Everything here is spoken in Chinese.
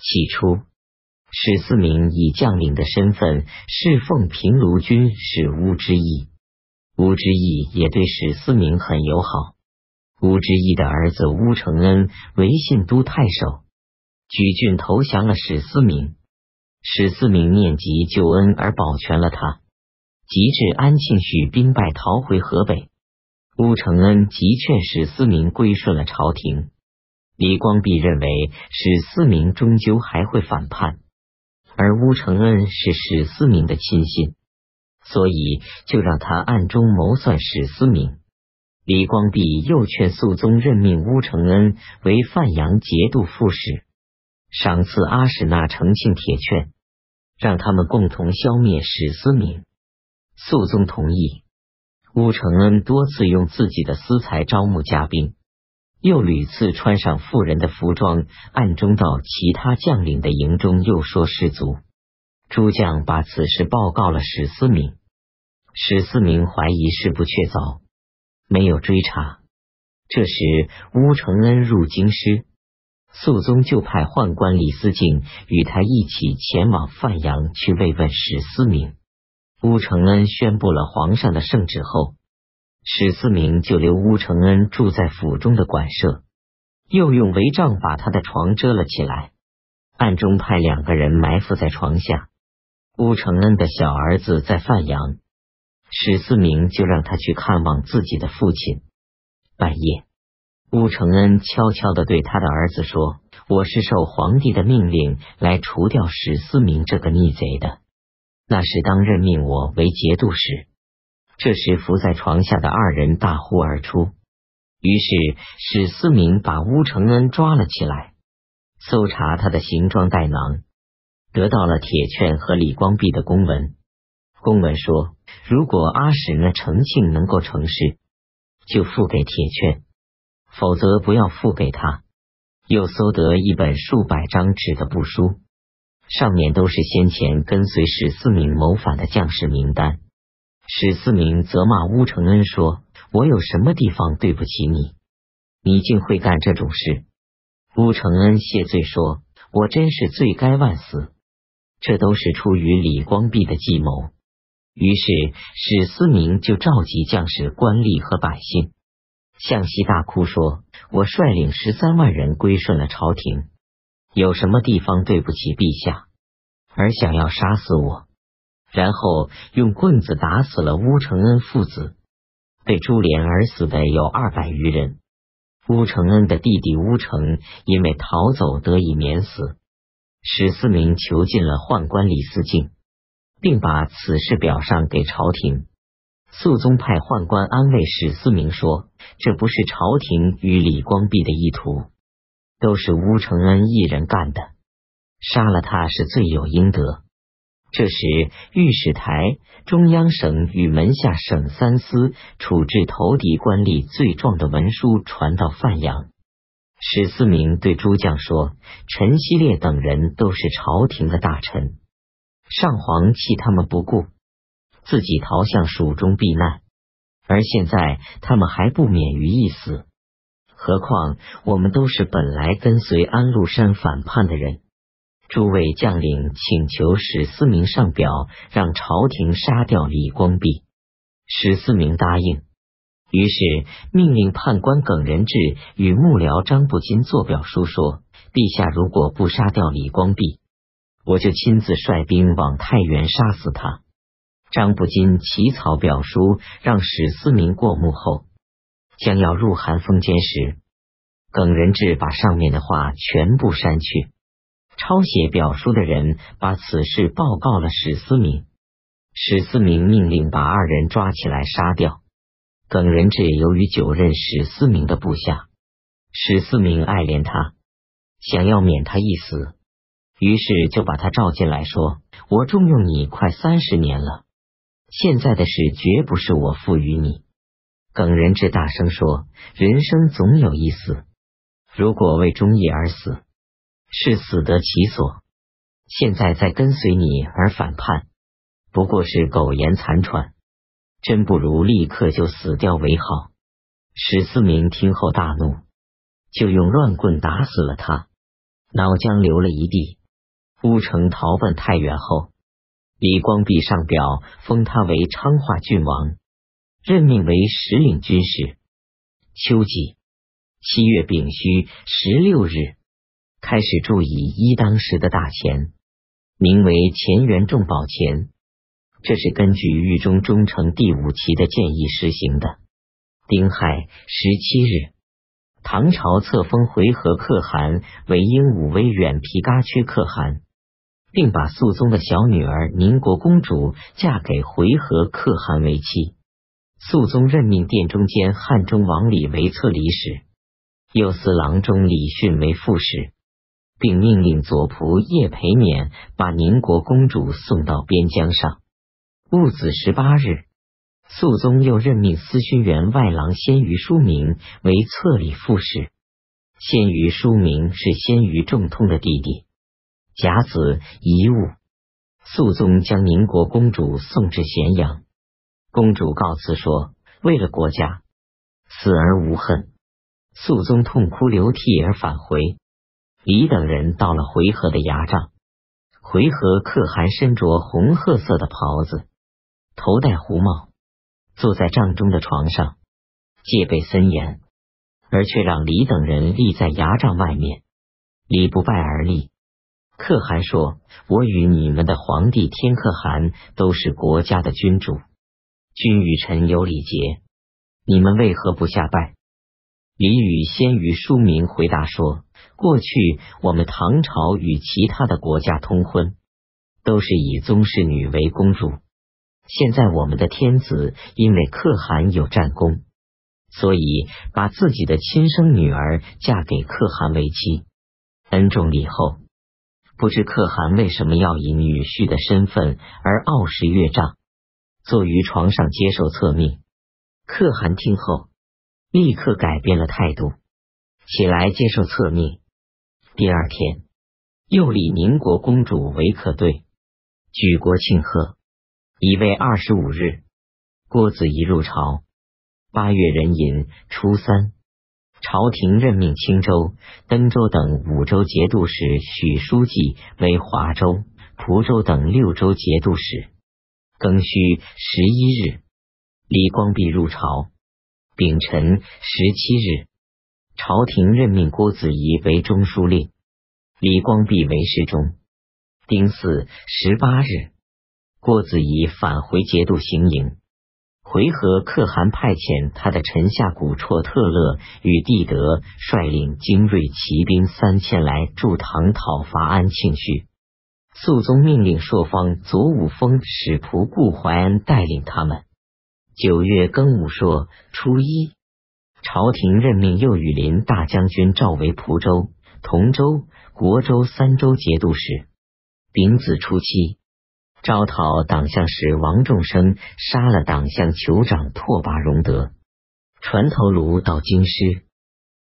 起初，史思明以将领的身份侍奉平卢军史乌之义，乌之义也对史思明很友好。乌之义的儿子乌承恩为信都太守，举郡投降了史思明。史思明念及救恩而保全了他，及至安庆许兵败逃回河北，乌承恩急劝史思明归顺了朝廷。李光弼认为史思明终究还会反叛，而乌承恩是史思明的亲信，所以就让他暗中谋算史思明。李光弼又劝肃宗任命乌承恩为范阳节度副使，赏赐阿史那承庆铁券，让他们共同消灭史思明。肃宗同意。乌承恩多次用自己的私财招募家兵。又屡次穿上妇人的服装，暗中到其他将领的营中诱说士卒。诸将把此事报告了史思明，史思明怀疑事不确凿，没有追查。这时乌承恩入京师，肃宗就派宦官李思敬与他一起前往范阳去慰问史思明。乌承恩宣布了皇上的圣旨后。史思明就留乌承恩住在府中的馆舍，又用帷帐把他的床遮了起来，暗中派两个人埋伏在床下。乌承恩的小儿子在范阳，史思明就让他去看望自己的父亲。半夜，乌承恩悄悄的对他的儿子说：“我是受皇帝的命令来除掉史思明这个逆贼的，那是当任命我为节度使。”这时，伏在床下的二人大呼而出，于是史思明把乌承恩抓了起来，搜查他的行装袋囊，得到了铁券和李光弼的公文。公文说，如果阿史那承庆能够成事，就付给铁券；否则不要付给他。又搜得一本数百张纸的布书，上面都是先前跟随史思明谋反的将士名单。史思明责骂乌承恩说：“我有什么地方对不起你？你竟会干这种事！”乌承恩谢罪说：“我真是罪该万死，这都是出于李光弼的计谋。”于是史思明就召集将士、官吏和百姓，向西大哭说：“我率领十三万人归顺了朝廷，有什么地方对不起陛下，而想要杀死我？”然后用棍子打死了乌承恩父子，被株连而死的有二百余人。乌承恩的弟弟乌承因为逃走得以免死。史思明囚禁了宦官李思敬，并把此事表上给朝廷。肃宗派宦官安慰史思明说：“这不是朝廷与李光弼的意图，都是乌承恩一人干的，杀了他是罪有应得。”这时，御史台、中央省与门下省三司处置投敌官吏罪状的文书传到范阳。史思明对诸将说：“陈希烈等人都是朝廷的大臣，上皇弃他们不顾，自己逃向蜀中避难，而现在他们还不免于一死。何况我们都是本来跟随安禄山反叛的人。”诸位将领请求史思明上表，让朝廷杀掉李光弼。史思明答应，于是命令判官耿仁志与幕僚张不金作表书，说：“陛下如果不杀掉李光弼，我就亲自率兵往太原杀死他。”张不金起草表书，让史思明过目后，将要入函封监时，耿仁志把上面的话全部删去。抄写表书的人把此事报告了史思明，史思明命令把二人抓起来杀掉。耿仁志由于久任史思明的部下，史思明爱怜他，想要免他一死，于是就把他召进来说：“我重用你快三十年了，现在的事绝不是我赋予你。”耿仁志大声说：“人生总有一死，如果为忠义而死。”是死得其所，现在在跟随你而反叛，不过是苟延残喘，真不如立刻就死掉为好。史思明听后大怒，就用乱棍打死了他。脑浆流了一地。乌城逃奔太原后，李光弼上表封他为昌化郡王，任命为实领军事。秋季七月丙戌十六日，开始铸以一当时的大钱，名为乾元重宝钱。这是根据狱中忠诚第五期的建议实行的。丁亥十七日，唐朝册封回纥可汗为英武威远皮嘎区可汗。并把肃宗的小女儿宁国公主嫁给回纥可汗为妻。肃宗任命殿中监汉中王李为册礼使，右司郎中李训为副使，并命令左仆叶培勉把宁国公主送到边疆上。戊子十八日，肃宗又任命司勋员外郎鲜于书明为册礼副使。鲜于书明是鲜于仲通的弟弟。甲子遗物，肃宗将宁国公主送至咸阳。公主告辞说：“为了国家，死而无恨。”肃宗痛哭流涕而返回。李等人到了回纥的牙帐，回纥可汗身着红褐色的袍子，头戴胡帽，坐在帐中的床上，戒备森严，而却让李等人立在牙帐外面。李不败而立。可汗说：“我与你们的皇帝天可汗都是国家的君主，君与臣有礼节，你们为何不下拜？”李与先于书名回答说：“过去我们唐朝与其他的国家通婚，都是以宗室女为公主。现在我们的天子因为可汗有战功，所以把自己的亲生女儿嫁给可汗为妻，恩重礼厚。”不知可汗为什么要以女婿的身份而傲视岳丈，坐于床上接受册命？可汗听后立刻改变了态度，起来接受册命。第二天，又立宁国公主为可对，举国庆贺。乙未二十五日，郭子仪入朝。八月壬寅初三。朝廷任命青州、登州等五州节度使许书记为华州、蒲州等六州节度使。庚戌十一日，李光弼入朝。丙辰十七日，朝廷任命郭子仪为中书令，李光弼为侍中。丁巳十八日，郭子仪返回节度行营。回纥可汗派遣他的臣下古绰特勒与弟德率领精锐骑兵三千来助唐讨伐安庆绪。肃宗命令朔方左武峰使仆顾怀恩带领他们。九月庚午朔初一，朝廷任命右羽林大将军赵为蒲州、同州、国州三州节度使。丙子初七。招讨党项使王仲生杀了党项酋长拓跋荣德，传头颅到京师。